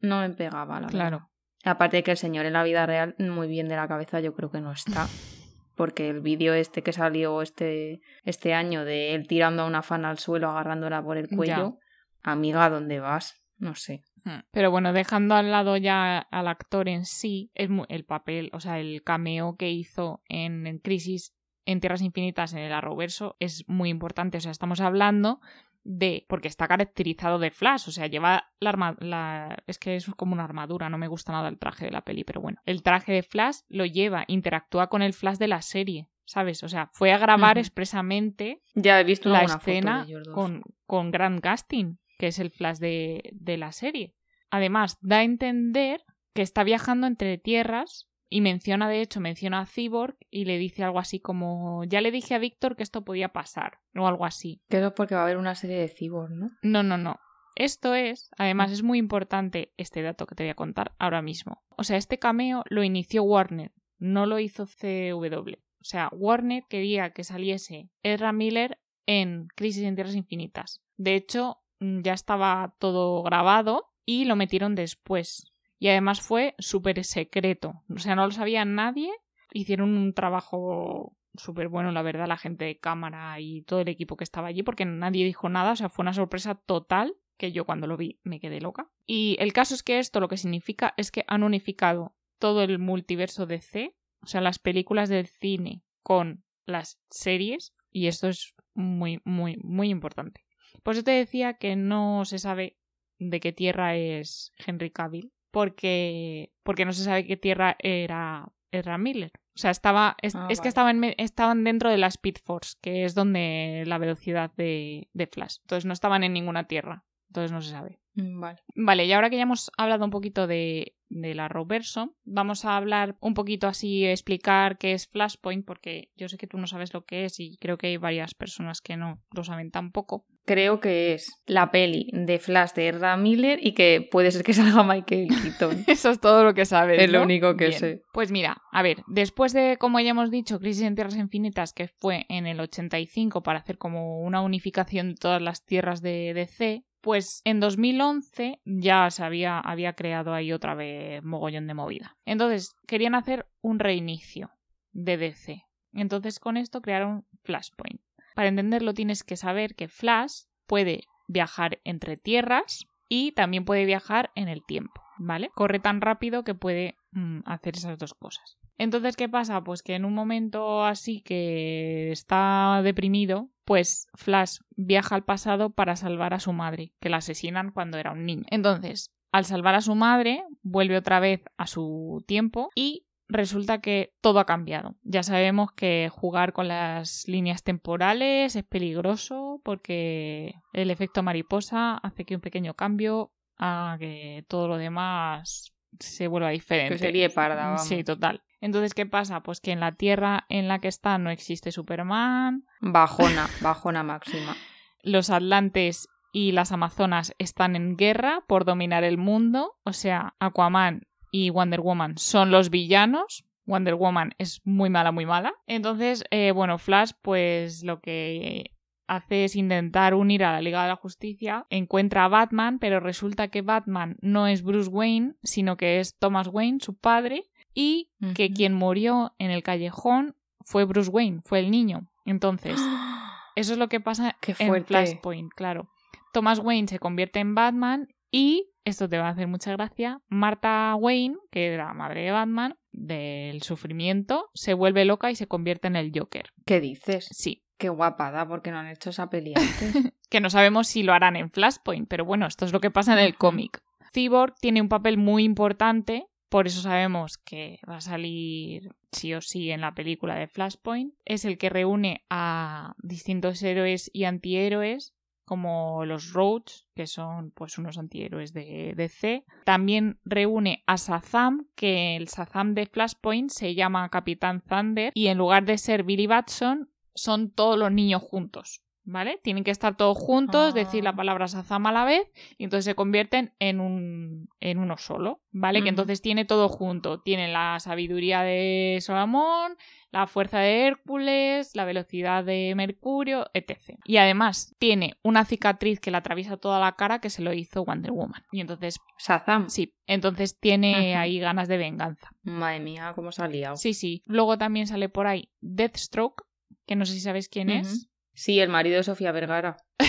no me pegaba, la
Claro.
verdad. Aparte de que el señor en la vida real, muy bien de la cabeza, yo creo que no está. *laughs* Porque el vídeo este que salió este, este año de él tirando a una fan al suelo, agarrándola por el cuello, amiga, ¿dónde vas? No sé.
Hmm. Pero bueno, dejando al lado ya al actor en sí, es mu- el papel, o sea, el cameo que hizo en, en Crisis en Tierras Infinitas en el Arrowverso es muy importante. O sea, estamos hablando de. porque está caracterizado de Flash. O sea, lleva la armadura. Es que es como una armadura. No me gusta nada el traje de la peli, pero bueno. El traje de Flash lo lleva, interactúa con el Flash de la serie. ¿Sabes? O sea, fue a grabar expresamente
Ya he visto
la escena con, con Grant Gustin, que es el Flash de, de la serie. Además, da a entender que está viajando entre tierras y menciona, de hecho, menciona a Cyborg y le dice algo así como, ya le dije a Víctor que esto podía pasar, o algo así.
Es porque va a haber una serie de Cyborg, ¿no?
No, no, no. Esto es, además es muy importante este dato que te voy a contar ahora mismo. O sea, este cameo lo inició Warner, no lo hizo CW. O sea, Warner quería que saliese Ezra Miller en Crisis en Tierras Infinitas. De hecho, mm, ya estaba todo grabado y lo metieron después. Y además fue súper secreto. O sea, no lo sabía nadie. Hicieron un trabajo súper bueno, la verdad, la gente de cámara y todo el equipo que estaba allí, porque nadie dijo nada. O sea, fue una sorpresa total que yo cuando lo vi me quedé loca. Y el caso es que esto lo que significa es que han unificado todo el multiverso DC, o sea, las películas del cine con las series, y esto es muy, muy, muy importante. Por eso te decía que no se sabe de qué tierra es Henry Cavill, porque, porque no se sabe qué tierra era Ezra Miller. O sea, estaba, es,
Ah,
es que estaban, estaban dentro de la Speed Force, que es donde la velocidad de, de Flash. Entonces no estaban en ninguna tierra. Entonces no se sabe.
Mm, Vale.
Vale, y ahora que ya hemos hablado un poquito de, de la Roverso, vamos a hablar un poquito así, explicar qué es Flashpoint, porque yo sé que tú no sabes lo que es y creo que hay varias personas que no lo saben tampoco.
Creo que es la peli de Flash de Ezra Miller y que puede ser que *laughs* salga Michael Keaton. *laughs*
Eso es todo lo que sabes.
Es lo único que
Bien.
sé.
Pues mira, a ver, después de, como ya hemos dicho, Crisis en Tierras Infinitas, que fue en el 85 para hacer como una unificación de todas las tierras de DC, pues en 2011 ya se había, había creado ahí otra vez mogollón de movida. Entonces, querían hacer un reinicio de DC. Entonces, con esto crearon Flashpoint. Para entenderlo tienes que saber que Flash puede viajar entre tierras y también puede viajar en el tiempo, ¿vale? Corre tan rápido que puede mm, hacer esas dos cosas. Entonces, ¿qué pasa? Pues que en un momento así que está deprimido, pues Flash viaja al pasado para salvar a su madre, que la asesinan cuando era un niño. Entonces, al salvar a su madre, vuelve otra vez a su tiempo y resulta que todo ha cambiado. Ya sabemos que jugar con las líneas temporales es peligroso porque el efecto mariposa hace que un pequeño cambio a que todo lo demás se vuelva diferente.
Que sería parda, vamos.
Sí, total. Entonces, ¿qué pasa? Pues que en la Tierra en la que está no existe Superman,
Bajona, *laughs* bajona máxima.
los Atlantes y las Amazonas están en guerra por dominar el mundo, o sea, Aquaman y Wonder Woman son los villanos. Wonder Woman es muy mala, muy mala. Entonces, eh, bueno, Flash, pues lo que hace es intentar unir a la Liga de la Justicia, encuentra a Batman, pero resulta que Batman no es Bruce Wayne, sino que es Thomas Wayne, su padre, y que quien murió en el callejón fue Bruce Wayne, fue el niño. Entonces, *gasps* eso es lo que pasa en. Flashpoint, claro. Thomas Wayne se convierte en Batman y, esto te va a hacer mucha gracia, Martha Wayne, que era la madre de Batman, del sufrimiento, se vuelve loca y se convierte en el Joker.
¿Qué dices?
Sí.
Qué guapada, porque no han hecho esa peli *laughs* antes.
Que no sabemos si lo harán en Flashpoint, pero bueno, esto es lo que pasa en el cómic. Cyborg tiene un papel muy importante, por eso sabemos que va a salir sí o sí en la película de Flashpoint. Es el que reúne a distintos héroes y antihéroes como los Roads, que son pues unos antihéroes de DC. También reúne a Shazam, que el Shazam de Flashpoint se llama Capitán Thunder y en lugar de ser Billy Batson son todos los niños juntos. ¿Vale? Tienen que estar todos juntos,
Ah.
decir la palabra Shazam a la vez y entonces se convierten en un en uno solo, ¿vale? Que entonces tiene todo junto, tiene la sabiduría de Solomón, la fuerza de Hércules, la velocidad de Mercurio, etc. Y además tiene una cicatriz que le atraviesa toda la cara que se lo hizo Wonder Woman. Y entonces,
Shazam.
sí, entonces tiene ahí ganas de venganza.
Madre mía, cómo se ha liado.
Sí, sí. Luego también sale por ahí Deathstroke, que no sé si sabéis quién es.
Sí, el marido de Sofía Vergara. *laughs*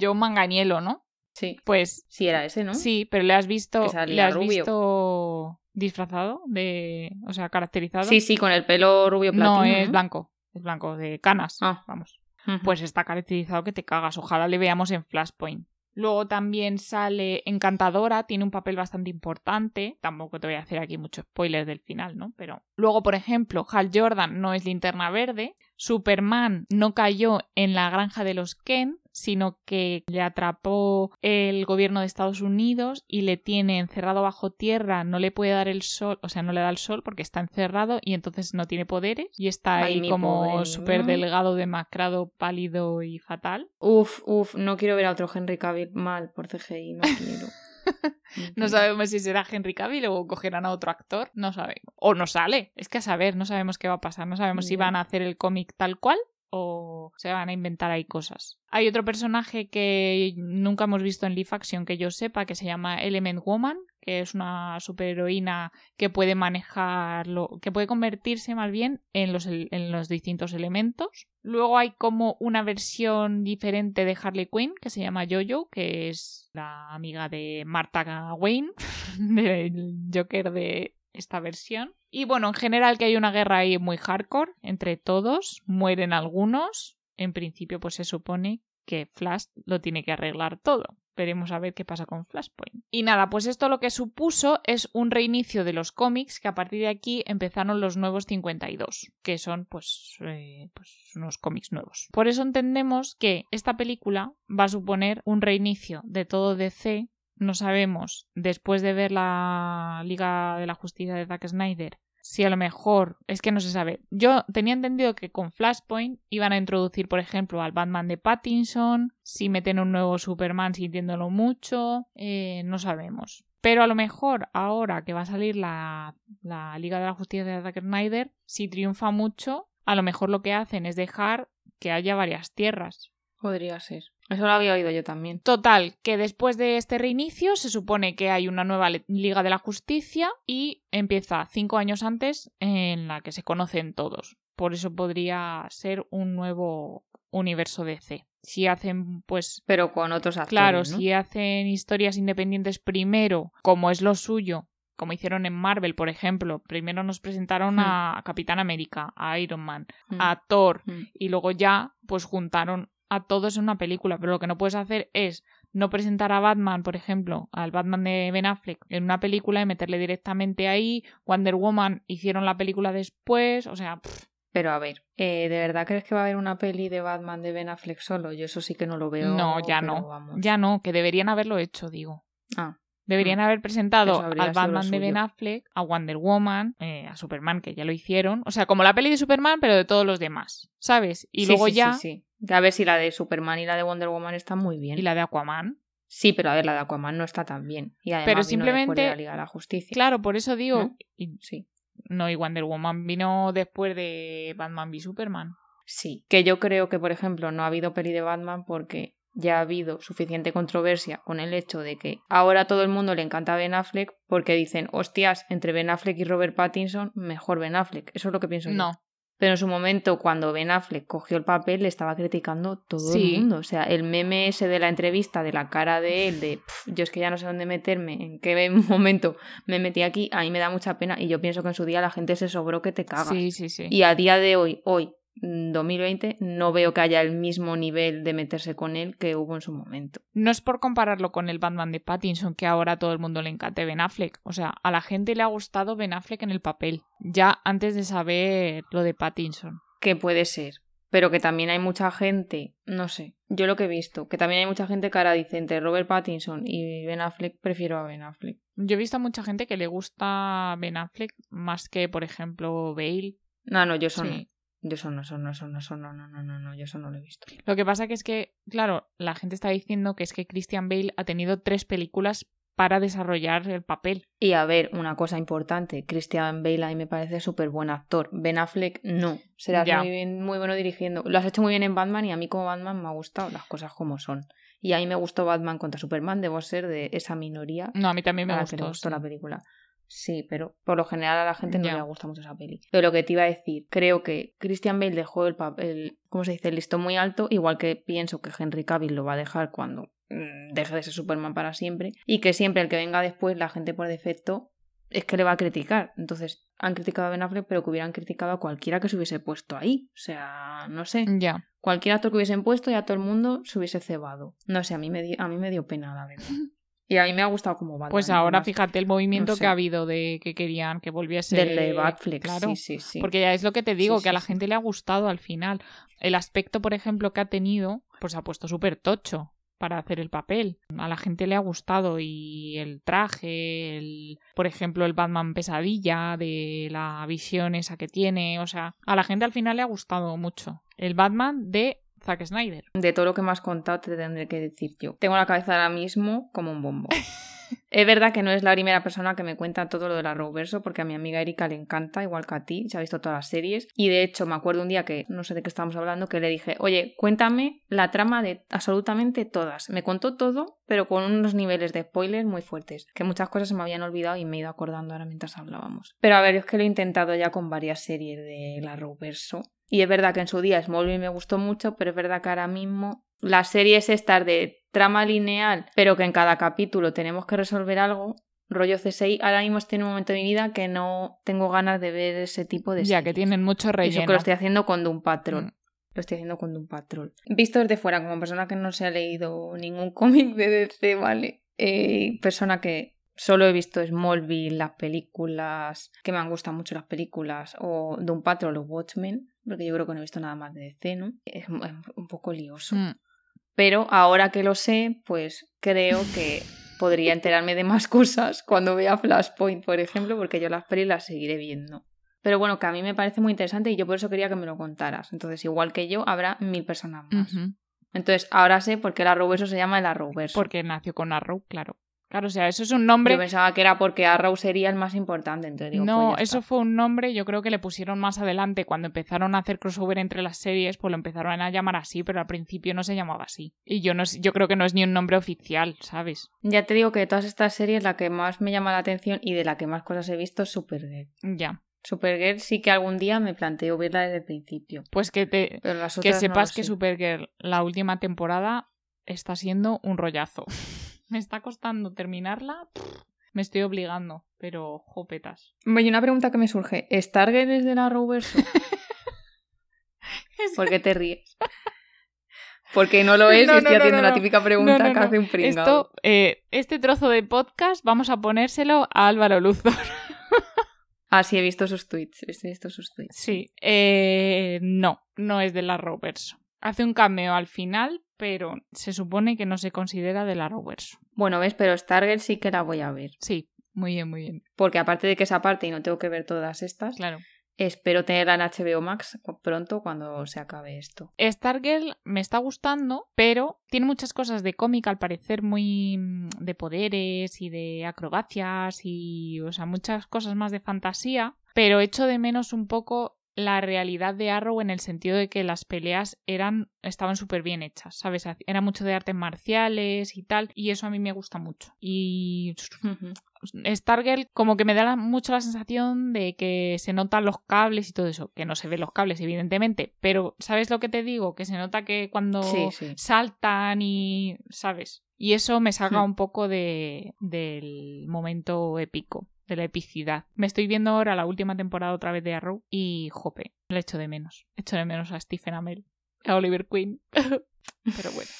John Manganiello, ¿no?
Sí.
Pues
Sí, era ese, ¿no?
sí, pero le has visto, le has
rubio.
visto disfrazado de, o sea, caracterizado.
Sí, sí, con el pelo rubio platino.
no es blanco, es blanco de canas,
Ah.
vamos. Pues está caracterizado que te cagas. Ojalá le veamos en Flashpoint. Luego también sale Encantadora, tiene un papel bastante importante. Tampoco te voy a hacer aquí mucho spoiler del final, ¿no? Pero luego, por ejemplo, Hal Jordan no es linterna verde. Superman no cayó en la granja de los Ken, sino que le atrapó el gobierno de Estados Unidos y le tiene encerrado bajo tierra, no le puede dar el sol, o sea, no le da el sol porque está encerrado y entonces no tiene poderes y está
Ay,
ahí como súper delgado, demacrado, pálido y fatal.
Uf, uf, no quiero ver a otro Henry Cavill mal por CGI, no quiero.
No sabemos si será Henry Cavill o cogerán a otro actor, no sabemos. O no sale, es que a saber, no sabemos qué va a pasar, no sabemos si van a hacer el cómic tal cual o se van a inventar ahí cosas. Hay otro personaje que nunca hemos visto en Live Action que yo sepa, que se llama Element Woman, que es una superheroína que puede manejarlo, que puede convertirse más bien en los, en los distintos elementos. Luego hay como una versión diferente de Harley Quinn que se llama Jojo, que es la amiga de Martha Wayne, *laughs* del Joker de esta versión. Y bueno, en general que hay una guerra ahí muy hardcore entre todos, mueren algunos. En principio, pues se supone que Flash lo tiene que arreglar todo. Veremos a ver qué pasa con Flashpoint. Y nada, pues esto lo que supuso es un reinicio de los cómics, que a partir de aquí empezaron los nuevos 52, que son pues, eh, pues unos cómics nuevos. Por eso entendemos que esta película va a suponer un reinicio de todo DC. No sabemos, después de ver la Liga de la Justicia de Zack Snyder, si a lo mejor es que no se sabe. Yo tenía entendido que con Flashpoint iban a introducir, por ejemplo, al Batman de Pattinson, si meten un nuevo Superman sintiéndolo mucho, eh, no sabemos. Pero a lo mejor ahora que va a salir la, la Liga de la Justicia de Zack Snyder, si triunfa mucho, a lo mejor lo que hacen es dejar que haya varias tierras.
Podría ser. Eso lo había oído yo también.
Total, que después de este reinicio se supone que hay una nueva Liga de la Justicia y empieza cinco años antes en la que se conocen todos. Por eso podría ser un nuevo universo DC. Si hacen, pues,
Pero con otros actores.
claro,
¿no?
si hacen historias independientes primero, como es lo suyo, como hicieron en Marvel, por ejemplo, primero nos presentaron
Hmm.
a Capitán América, a Iron Man,
Mm,
a Thor,
mm.
y luego ya pues juntaron a todos en una película, pero lo que no puedes hacer es no presentar a Batman, por ejemplo, al Batman de Ben Affleck en una película y meterle directamente ahí, Wonder Woman hicieron la película después, o sea, pff,
Pero a ver, eh, ¿de verdad crees que va a haber una peli de Batman de Ben Affleck solo? Yo eso sí que no lo veo.
no, ya no,
vamos.
ya no, que deberían haberlo hecho, digo.
Ah,
Deberían
Mm.
haber presentado al Batman de Ben. Affleck, a Wonder Woman, eh, a Superman, que ya lo hicieron. O sea, como la peli de Superman, pero de todos los demás, ¿sabes? Y
sí,
luego
sí,
ya.
Sí, sí. A ver si la de Superman y la de Wonder Woman están muy bien.
Y la de Aquaman.
Sí, pero a ver, la de Aquaman no está tan bien. Y además
Pero
vino
simplemente-
de la Liga de la Justicia.
Claro, por eso digo.
¿No?
y-
Sí.
no, y Wonder Woman vino después de Batman v Superman.
Sí. Que yo creo que, por ejemplo, no ha habido peli de Batman porque ya ha habido suficiente controversia con el hecho de que ahora a todo el mundo le encanta Ben Affleck porque dicen, hostias, entre Ben Affleck y Robert Pattinson, mejor Ben Affleck. Eso es lo que pienso yo.
No.
Pero en su momento, cuando Ben Affleck cogió el papel, le estaba criticando todo
Sí.
el mundo. O sea, el meme ese de la entrevista, de la cara de él, de "Pf, yo es que ya no sé dónde meterme, en qué *laughs* momento me metí aquí, a mí me da mucha pena. Y yo pienso que en su día la gente se sobró que te cagas.
Sí, sí, sí.
Y a día de hoy, hoy, 2020, no veo que haya el mismo nivel de meterse con él que hubo en su momento.
No es por compararlo con el Batman de Pattinson, que ahora a todo el mundo le encante Ben Affleck. O sea, a la gente le ha gustado Ben Affleck en el papel, ya antes de saber lo de Pattinson.
Que puede ser. Pero que también hay mucha gente, no sé, yo lo que he visto, que también hay mucha gente que ahora dice entre Robert Pattinson y Ben Affleck, prefiero a Ben Affleck.
Yo he visto a mucha gente que le gusta Ben Affleck más que, por ejemplo, Bale.
No, no, yo eso no.
Sí.
Yo eso no, eso no, eso no, eso no, no, no, no, no, yo eso no lo he visto.
Lo que pasa que es que, claro, la gente está diciendo que es que Christian Bale ha tenido tres películas para desarrollar el papel.
Y a ver, una cosa importante, Christian Bale a mí me parece súper buen actor. Ben Affleck no. Serás
Ya.
muy, bien, muy bueno dirigiendo. Lo has hecho muy bien en Batman y a mí como Batman me ha gustado las cosas como son. Y a mí me gustó Batman contra Superman, debo ser de esa minoría
No, a mí también me
a la
gustó.
que le gustó
sí.
la película. Sí, pero por lo general a la gente no
Ya.
le gusta mucho esa peli. Pero lo que te iba a decir, creo que Christian Bale dejó el papel, ¿cómo se dice? El listón muy alto, igual que pienso que Henry Cavill lo va a dejar cuando mm, deje de ser Superman para siempre. Y que siempre el que venga después, la gente por defecto, es que le va a criticar. Entonces, han criticado a Ben Affleck, pero que hubieran criticado a cualquiera que se hubiese puesto ahí. O sea, no sé.
Ya.
Cualquier actor que hubiesen puesto y a todo el mundo se hubiese cebado. No sé, a mí me dio, a mí me dio pena, la verdad. *laughs* Y a mí me ha gustado como Batman.
Pues ahora fíjate el movimiento
no sé.
que ha habido de que querían que volviese.
Del de
Claro.
sí, sí, sí.
Porque ya es lo que te digo,
Sí,
que a la gente le ha gustado al final. El aspecto, por ejemplo, que ha tenido, pues ha puesto súper tocho para hacer el papel. A la gente le ha gustado y el traje, el, por ejemplo, el Batman pesadilla de la visión esa que tiene, o sea, a la gente al final le ha gustado mucho. El Batman de Zack Snyder.
De todo lo que me has contado te tendré que decir yo. Tengo la cabeza ahora mismo como un bombo. *laughs* es verdad que no es la primera persona que me cuenta todo lo del Arrowverso, porque a mi amiga Erika le encanta, igual que a ti, se ha visto todas las series. Y de hecho, me acuerdo un día que, no sé de qué estábamos hablando, que le dije, oye, cuéntame la trama de absolutamente todas. Me contó todo, pero con unos niveles de spoilers muy fuertes, que muchas cosas se me habían olvidado y me he ido acordando ahora mientras hablábamos. Pero a ver, es que lo he intentado ya con varias series del Arrowverso. Y es verdad que en su día Smallville me gustó mucho, pero es verdad que ahora mismo las series estas de trama lineal, pero que en cada capítulo tenemos que resolver algo, rollo C6, ahora mismo estoy en un momento de mi vida que no tengo ganas de ver ese tipo de
Ya
series.
que tienen mucho
Y Eso
relleno.
que lo estoy haciendo con Doom Patrol.
Mm.
Lo estoy haciendo con Doom Patrol. Visto desde fuera, como persona que no se ha leído ningún cómic de DC, ¿vale? Eh, persona que solo he visto Smallville, las películas, que me han gustado mucho las películas, o Doom Patrol o Watchmen, porque yo creo que no he visto nada más de ¿no? Es, un poco lioso.
Mm.
Pero ahora que lo sé, pues creo que podría enterarme de más *laughs* cosas cuando vea Flashpoint, por ejemplo, porque yo las pelis las seguiré viendo. Pero bueno, que a mí me parece muy interesante y yo por eso quería que me lo contaras. Entonces, igual que yo, habrá mil personas más. Entonces, ahora sé por qué el Arrowverso se llama el Arrowverso.
Porque nació con Arrow, claro. Claro, o sea, eso es un nombre.
Yo pensaba que era porque Arrow sería el más importante. Entonces digo,
no,
pues
eso fue un nombre, yo creo que le pusieron más adelante cuando empezaron a hacer crossover entre las series, pues lo empezaron a llamar así, pero al principio no se llamaba así. Y yo no yo creo que no es ni un nombre oficial, ¿sabes?
Ya te digo que de todas estas series, la que más me llama la atención y de la que más cosas he visto es Supergirl.
Ya.
Supergirl sí que algún día me planteo verla desde el principio.
Pues que te que
no
sepas que. Supergirl la última temporada está siendo un rollazo. Me está costando terminarla. Me estoy obligando, pero jopetas.
Oye, una pregunta que me surge. ¿Stargirl es del Arrowverso? *laughs* ¿Por qué te ríes? Porque no lo *laughs* es
No,
y estoy
no,
haciendo
no,
la típica pregunta que hace un pringao.
Esto, eh, este trozo de podcast vamos a ponérselo a Álvaro Luzo. *laughs*
Ah, sí, he visto sus tweets. He visto sus tweets.
Sí, eh, no, no es del Arrowverso. Hace un cameo al final, pero se supone que no se considera del Arrowverse.
Bueno, ves, pero Stargirl sí que la voy a ver.
Sí, muy bien, muy bien.
Porque aparte de que esa parte y no tengo que ver todas estas,
Claro.
espero tenerla en HBO Max pronto cuando se acabe esto.
Stargirl me está gustando, pero tiene muchas cosas de cómic al parecer muy mm, de poderes y de acrobacias y, o sea, muchas cosas más de fantasía, pero echo de menos un poco la realidad de Arrow en el sentido de que las peleas eran estaban súper bien hechas, ¿sabes? Era mucho de artes marciales y tal, y eso a mí me gusta mucho. Y Stargirl como que me da mucho la sensación de que se notan los cables y todo eso, que no se ven los cables evidentemente, pero ¿sabes lo que te digo? Que se nota que cuando
Sí, sí.
saltan y ¿sabes? Y eso me saca
Hmm.
un poco de del momento épico, de la epicidad. Me estoy viendo ahora la última temporada otra vez de Arrow y jope, le echo de menos. Echo de menos a Stephen Amell, a Oliver Queen. *laughs* pero bueno.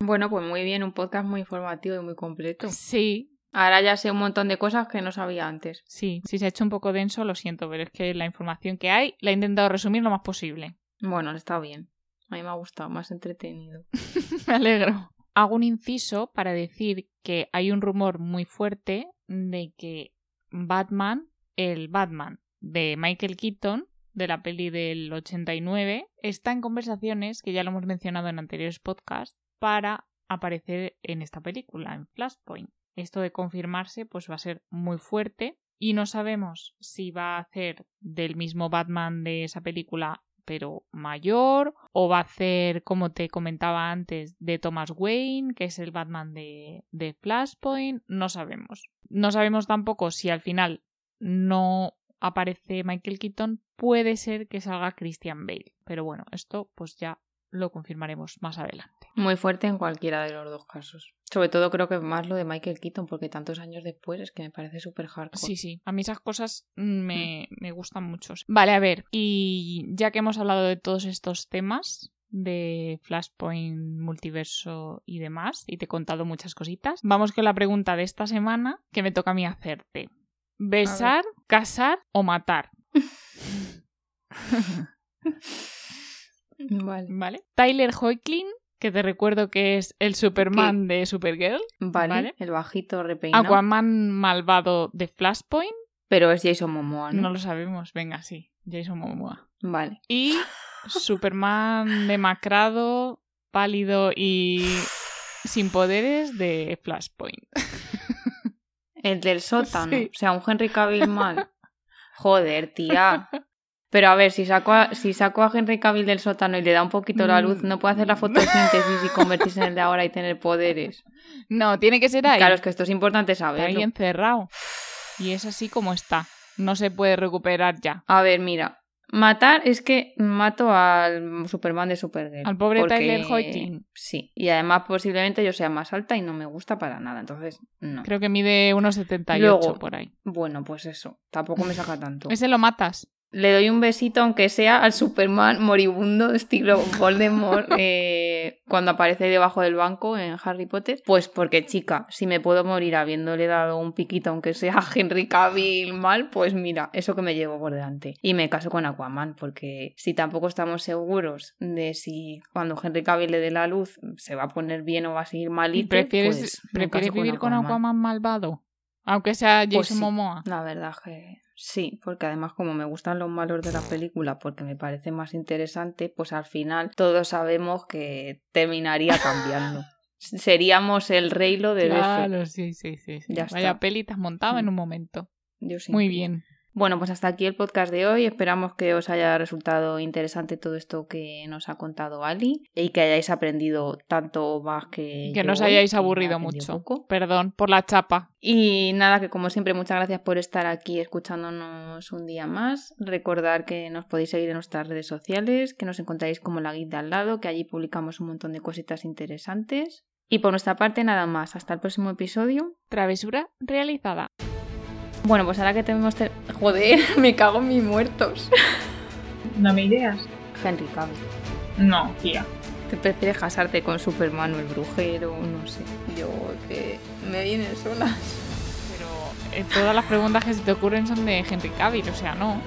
Bueno, pues muy bien, un podcast muy informativo y muy completo.
Sí,
Ahora ya sé un montón de cosas que no sabía antes.
Sí, si se ha hecho un poco denso, lo siento, pero es que la información que hay la he intentado resumir lo más posible.
Bueno, está bien. A mí me ha gustado, más entretenido. *laughs*
Me alegro. Hago un inciso para decir que hay un rumor muy fuerte de que Batman, el Batman de Michael Keaton, de la peli del 89, está en conversaciones, que ya lo hemos mencionado en anteriores podcasts, para aparecer en esta película, en Flashpoint. Esto de confirmarse, pues va a ser muy fuerte. Y no sabemos si va a hacer del mismo Batman de esa película, pero mayor, o va a hacer, como te comentaba antes, de Thomas Wayne, que es el Batman de, de Flashpoint. No sabemos. No sabemos tampoco si al final no aparece Michael Keaton, puede ser que salga Christian Bale. Pero bueno, esto pues ya lo confirmaremos más adelante.
Muy fuerte en cualquiera de los dos casos. Sobre todo creo que más lo de Michael Keaton, porque tantos años después es que me parece súper hardcore.
Sí, sí. A mí esas cosas me, me gustan mucho. Vale, a ver. Y ya que hemos hablado de todos estos temas de Flashpoint, multiverso y demás, y te he contado muchas cositas, vamos con la pregunta de esta semana que me toca a mí hacerte. ¿Besar, casar o matar? *laughs*
Vale.
¿Vale? Tyler Hoechlin, que te recuerdo que es el Superman de Supergirl.
Vale,
Vale.
el bajito repeinado.
Aquaman malvado de Flashpoint.
Pero es Jason Momoa, ¿no?
No lo sabemos. Venga, sí. Jason Momoa.
Vale.
Y Superman demacrado, pálido y sin poderes de Flashpoint.
El del sótano. *laughs*
Sí.
O sea, un Henry Cavill mal. Joder, tía. *laughs* Pero a ver, si saco, a, si saco a Henry Cavill del sótano y le da un poquito la luz, no puede hacer la fotosíntesis y convertirse en el de ahora y tener poderes. *laughs*
No, tiene que ser ahí.
Claro, es que esto es importante
Está ahí
saberlo.
encerrado. Y es así como está. No se puede recuperar ya.
A ver, mira. Matar es que mato al Superman de Supergirl.
Al pobre
porque-
Tyler Hoechlin.
Sí, y además posiblemente yo sea más alta y no me gusta para nada, entonces no.
Creo que mide unos 78
Luego.
por ahí.
Bueno, pues eso, tampoco me saca tanto. *laughs*
Ese lo matas.
Le doy un besito, aunque sea al Superman moribundo, estilo Voldemort, *laughs* eh, cuando aparece debajo del banco en Harry Potter. Pues porque, chica, si me puedo morir habiéndole dado un piquito, aunque sea a Henry Cavill mal, pues mira, eso que me llevo por delante. Y me caso con Aquaman, porque si tampoco estamos seguros de si cuando Henry Cavill le dé la luz se va a poner bien o va a seguir
¿Y
malito,
prefieres,
pues
prefieres vivir con Aquaman malvado? Aunque sea Jason
Pues sí.
Momoa.
La verdad que sí, porque además como me gustan los malos de la película porque me parece más interesante, pues al final todos sabemos que terminaría cambiando. *laughs* Seríamos el Reylo de DC.
Claro, sí, sí, sí. sí.
Ya
Vaya
está.
peli te has montado en
Mm.
un momento.
Yo sí.
Muy bien.
Bueno, pues hasta aquí el podcast de hoy. Esperamos que os haya resultado interesante todo esto que nos ha contado Ali y que hayáis aprendido tanto más que
Que no os hayáis aburrido mucho.
poco.
Perdón por la chapa.
Y nada, que como siempre, muchas gracias por estar aquí escuchándonos un día más. Recordar que nos podéis seguir en nuestras redes sociales, que nos encontráis como la guía de al lado, que allí publicamos un montón de cositas interesantes. Y por nuestra parte, nada más. Hasta el próximo episodio.
Travesura realizada.
Bueno, pues ahora que tenemos... ter- Joder, *laughs* me cago en mis muertos.
Dame ideas.
Henry Cavill.
No, tía.
¿Te prefieres casarte con Superman o el brujero? No sé. Yo que me vienen solas.
Pero eh, todas las preguntas que se te ocurren son de Henry Cavill, o sea, no.